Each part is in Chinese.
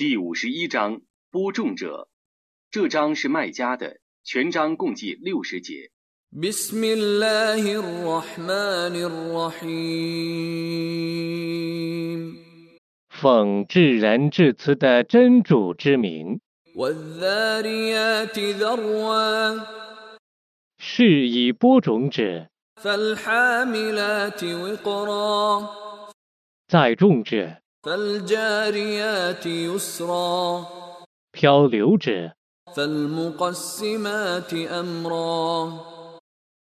第五十一章播种者，这章是卖家的，全章共计六十节。奉至仁至慈的真主之名，是以播种者，在种者。فالجاريات يسرا 漂流者， فالمقسمات أمرا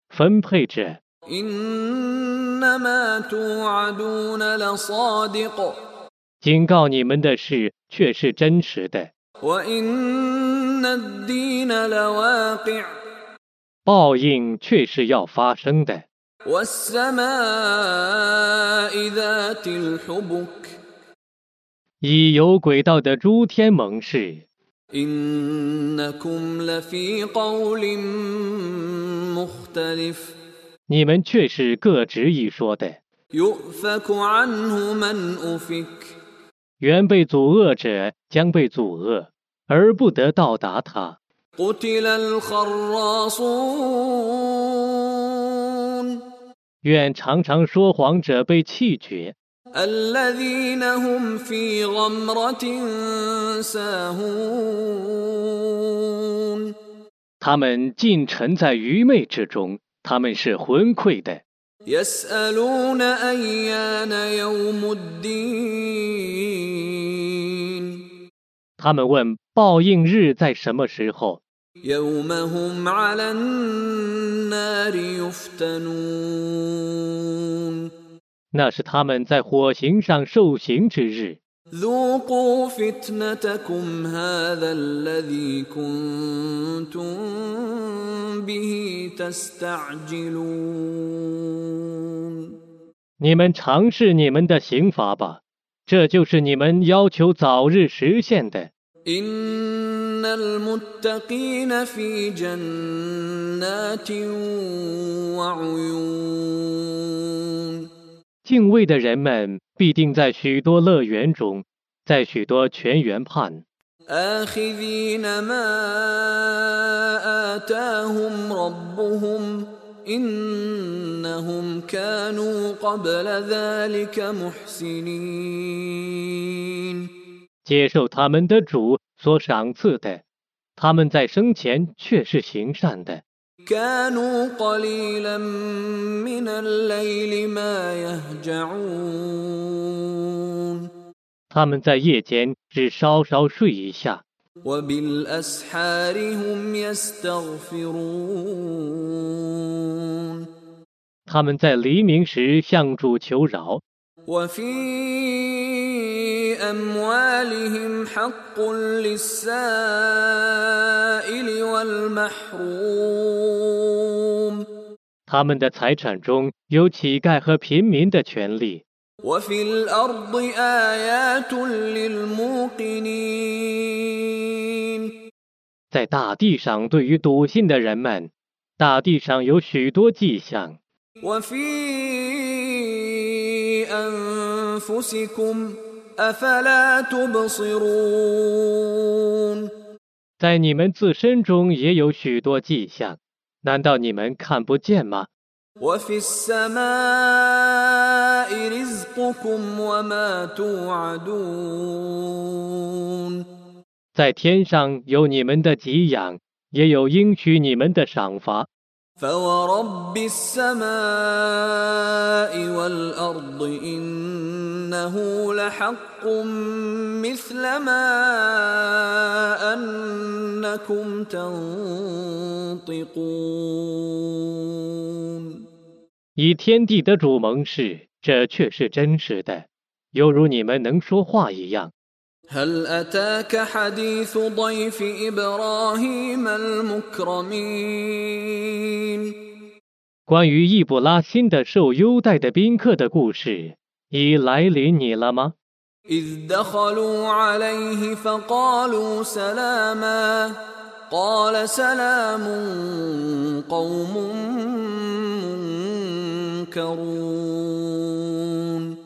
分配者。 إنما توعدون لصادق 警告你们的事却是真实的， وإن الدين لواقع 报应却是要发生的。 والسماء ذات الحبك 以有轨道的诸天盟誓，你们却是各执一说的。原被阻遏者将被阻遏，而不得到达他。愿常常说谎者被弃绝。الذين هم في غمرة ساهون 他们尽沉在愚昧之中，他们是昏聩的。 يسألون أيان يوم الدين 他们问报应日在什么时候？ يوم هم على النار يفتنون 那是他们在火刑上受刑之日。 ذوقوا فتنتكم هذا الذي كنتم به تستعجلون 你们尝试你们的刑罚吧，这就是你们要求早日实现的。 إن المتقين في جنات وعيون 敬畏的人们必定在许多乐园中，在许多泉源畔， آخذين ما آتاهم ربهم إنهم كانوا قبل ذلك محسنين 接受他们的主所赏赐的。他们在生前却是行善的， كانوا قليلا من الليل ما يهجعون 他们在夜间只稍稍睡一下， وبالأسحار هم يستغفرون 他们在黎明时向主求饶。 وفي أموالهم حق للسائل والمحروم 他们的财产中有乞丐和贫民的权利， وفي الأرض آيات للموقنين 在大地上对于笃信的人们，大地上有许多迹象。 وفي أنفسكم أفلا تبصرون 在你们自身中也有许多迹象，难道你们看不见吗？ وفي السماء رزقكم وما توعدون 在天上有你们的给养，也有应许你们的赏罚。 فورب السماء والأرض إنه لحق مثل ما أنكم تنطقون 以天地的主盟誓，这却是真实的，犹如你们能说话一样。 هل أتاك حديث ضيف إبراهيم المكرمين 关于易卜拉欣的受优待的宾客的故事，已来临你了吗？ إذ دخلوا عليه فقالوا سلاما قال سلام قوم منكرون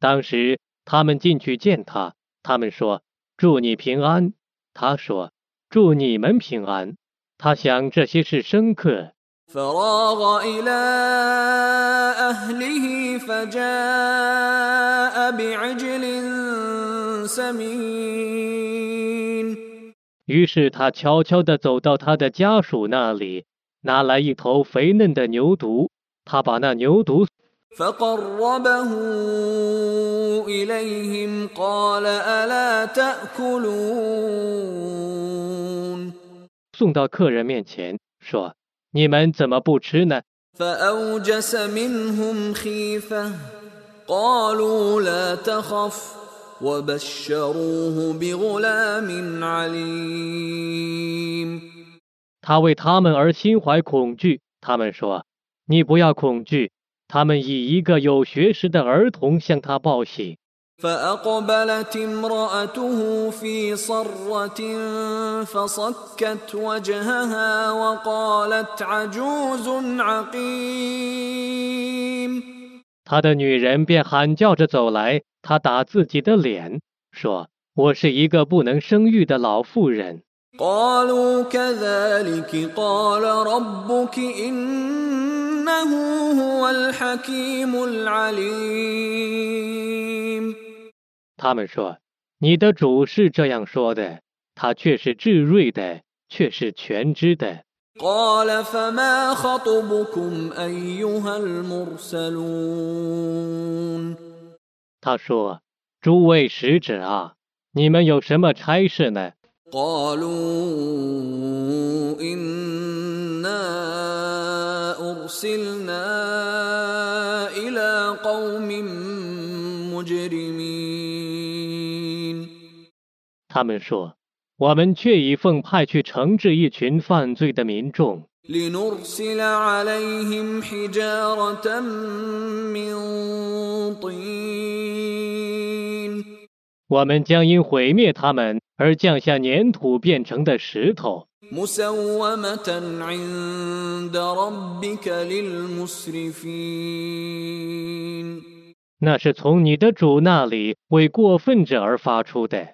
当时他们进去见他， 他们说：“ 祝你平安。”他说：“祝你们平安。”他想这些是生客。 فراغ إلى أهله فجاء بعجل سمين 于是他悄悄地走到他的家属那里，拿来一头肥嫩的牛犊。他把那牛犊 فقربه إليهم قال ألا تأكلون 送到客人面前，说：“你们怎么不吃呢？” فأوجس منهم خيفة قالوا لا تخف وبشروه بغلام عليم 他为他们而心怀恐惧。他们说：“你不要恐惧。” 他们以一个有学识的儿童向他报喜。 فأقبلت امرأته في صرة فصكت وجهها وقالت عجوز عقيم 他的女人便喊叫着走来，他打自己的脸，说：“我是一个不能生育的老妇人。 قالوا كذلك قال ربك إنه هو الحكيم العليم ” 他们说：“你的主是这样说的，他却是智慧的，却是全知的。 قال فما خطبكم أيها المرسلون ”他说：“诸位使者啊，你们有什么差事呢？” قالوا إنا أرسلنا إلى قوم مجرمين 他们说：“我们却已奉派去惩治一群犯罪的民众， لنرسل عليهم حجارة من طين 我们将因毁灭他们而降下粘土变成的石头。那是从你的主那里为过分者而发出的。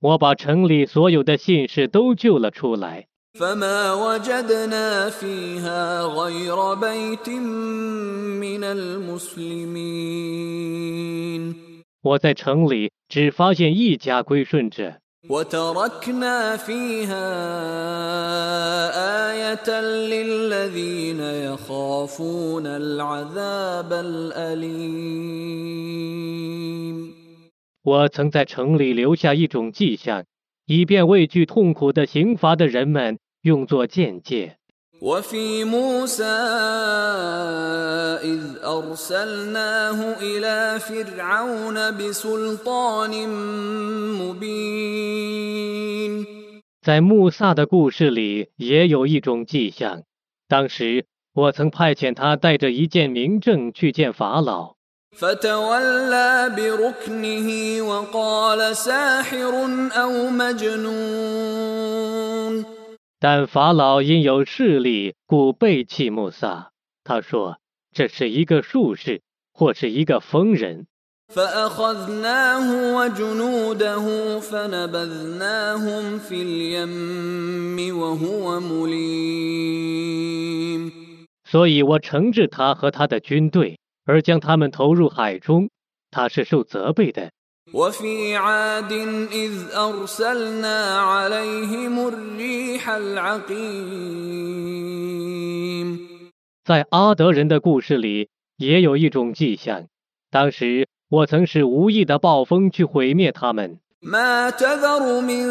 我把城里所有的信士都救了出来。فما وجدنا فيها غير بيت من المسلمين 我在城里只发现一家归顺者， وتركنا فيها آية للذين يخافون العذاب الأليم 我曾在城里留下一种迹象， 以便畏惧痛苦的刑罚的人们用作见解。 وفي موسى إذ أرسلناه إلى فرعون بسلطان مبين 在穆萨的故事里也有一种迹象。当时我曾派遣他带着一件明证去见法老， فتولى بركنه وقال ساحر أو مجنون 但法老因有势力，故背弃穆萨。他说这是一个术士，或是一个疯人。 فأخذناه وجنوده فنبذناهم في اليم وهو مليم 所以我惩治他和他的军队， 而将他们投入海中。他是受责备的。 وفي عاد إذ أرسلنا عليهم الريح العقيم 在阿德人的故事里也有一种迹象。当时我曾使无意的暴风去毁灭他们。 ما تذر من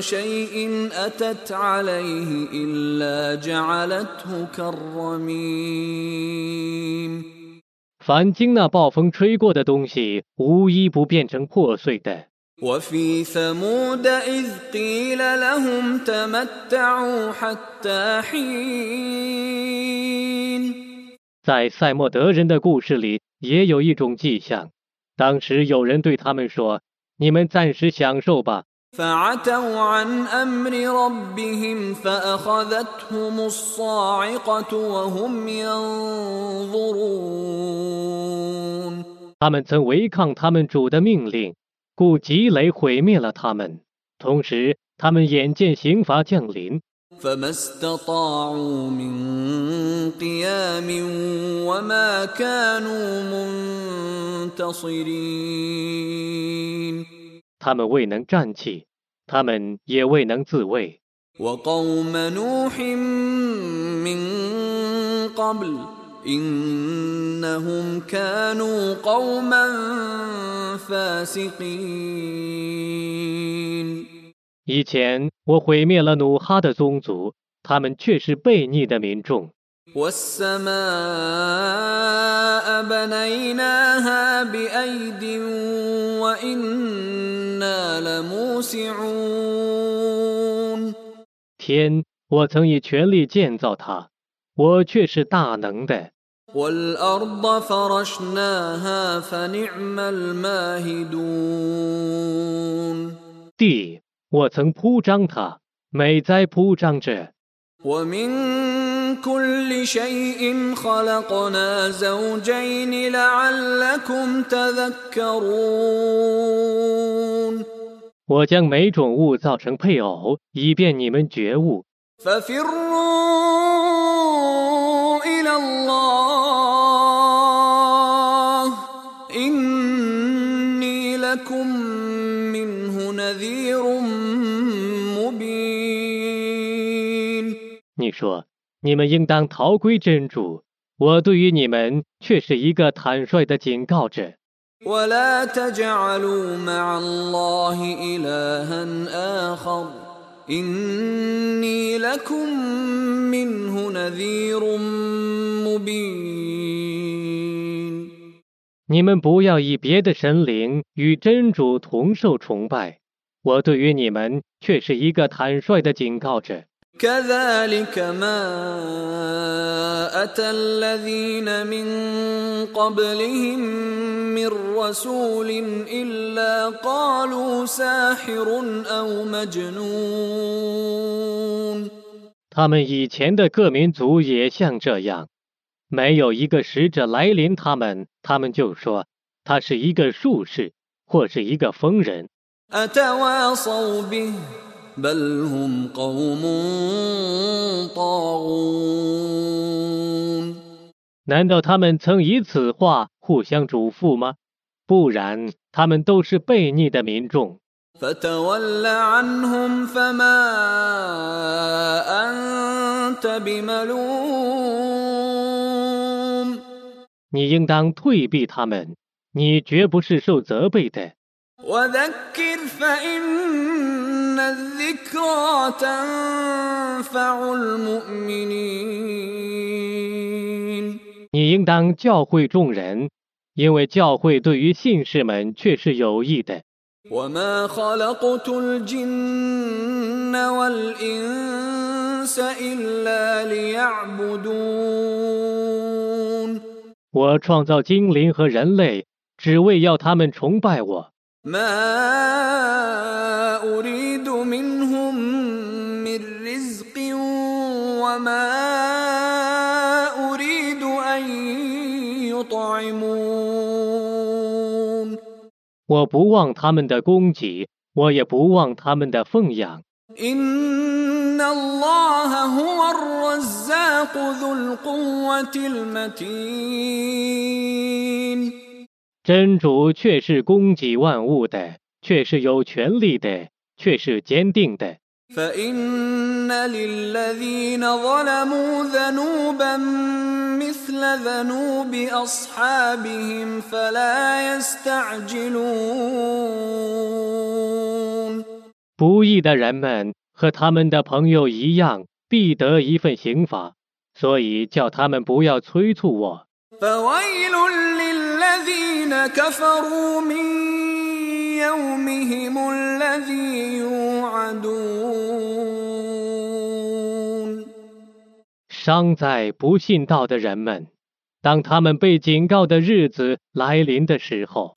شيء أتت عليه إلا جعلته كالرميم 凡经那暴风吹过的东西无一不变成破碎的。在赛莫德人的故事里也有一种迹象。当时有人对他们说你们暂时享受吧 فعتوا عن امر ربهم فاخذتهم الصاعقه وهم ينظرون 他们曾违抗他们主的命令，故积雷毁灭了他们。同时，他们眼见刑罚降临， فما استطاعوا من قيام وما كانوا منتصرين 他们未能站起，他们也未能自卫。 وقوم نوح من قبل انهم كانوا قوما فاسقين 以前我毁灭了努哈的宗族，他们却是悖逆的民众。 والسماء بنيناها بايد وانا لموسعون 天，我曾以全力建造它，我却是大能的。 والارض فرشناها فنعم الماهدون 地，我曾铺张它，美哉铺张着。 ومن كل شيء خلقنا زوجين لعلكم تذكرون 我将每种物造成配偶，以便你们觉悟。你说你们应当逃归真主，我对于你们却是一个坦率的警告者。ولا تجعلوا مع الله الها اخر اني لكم منه نذير مبين 你们不要以别的神灵与真主同受崇拜，我对于你们却是一个坦率的警告者。 كذلك ما اتى الذين من قبلهم من رسول الا قالوا ساحر او مجنون 他们以前的各民族也像这样，没有一个使者来临他们，他们就说他是一个术士或是一个疯人。 اتواصوا به بل هم قوم طاغون 难道他们曾以此话互相嘱咐吗？不然，他们都是悖逆的民众。 فتول عنهم فما انت بملوم 你应当退避他们，你绝不是受责备的。 وذكر فان الذكرى تنفع المؤمنين 你应当教诲众人，因为教诲对于信士们却是有益的。 وما خلقت الجن والانس الا ليعبدون 我创造精灵和人类，只为要他们崇拜我。 ما اريد منهم من رزق وما اريد ان يطعمون 我不忘他们的供给，我也不忘他们的奉养。 ان الله هو الرزاق ذو القوه المتين 真主却是供给万物的，却是有权力的，却是坚定的。 فان للذين ظلموا ذنوبا مثل ذنوب اصحابهم فلا يستعجلون 不义的人们和他们的朋友一样，必得一份刑罚，所以叫他们不要催促我。 فويل للذين كفروا من يومهم الذي يوعدون 伤在不信道的人们，当他们被警告的日子来临的时候。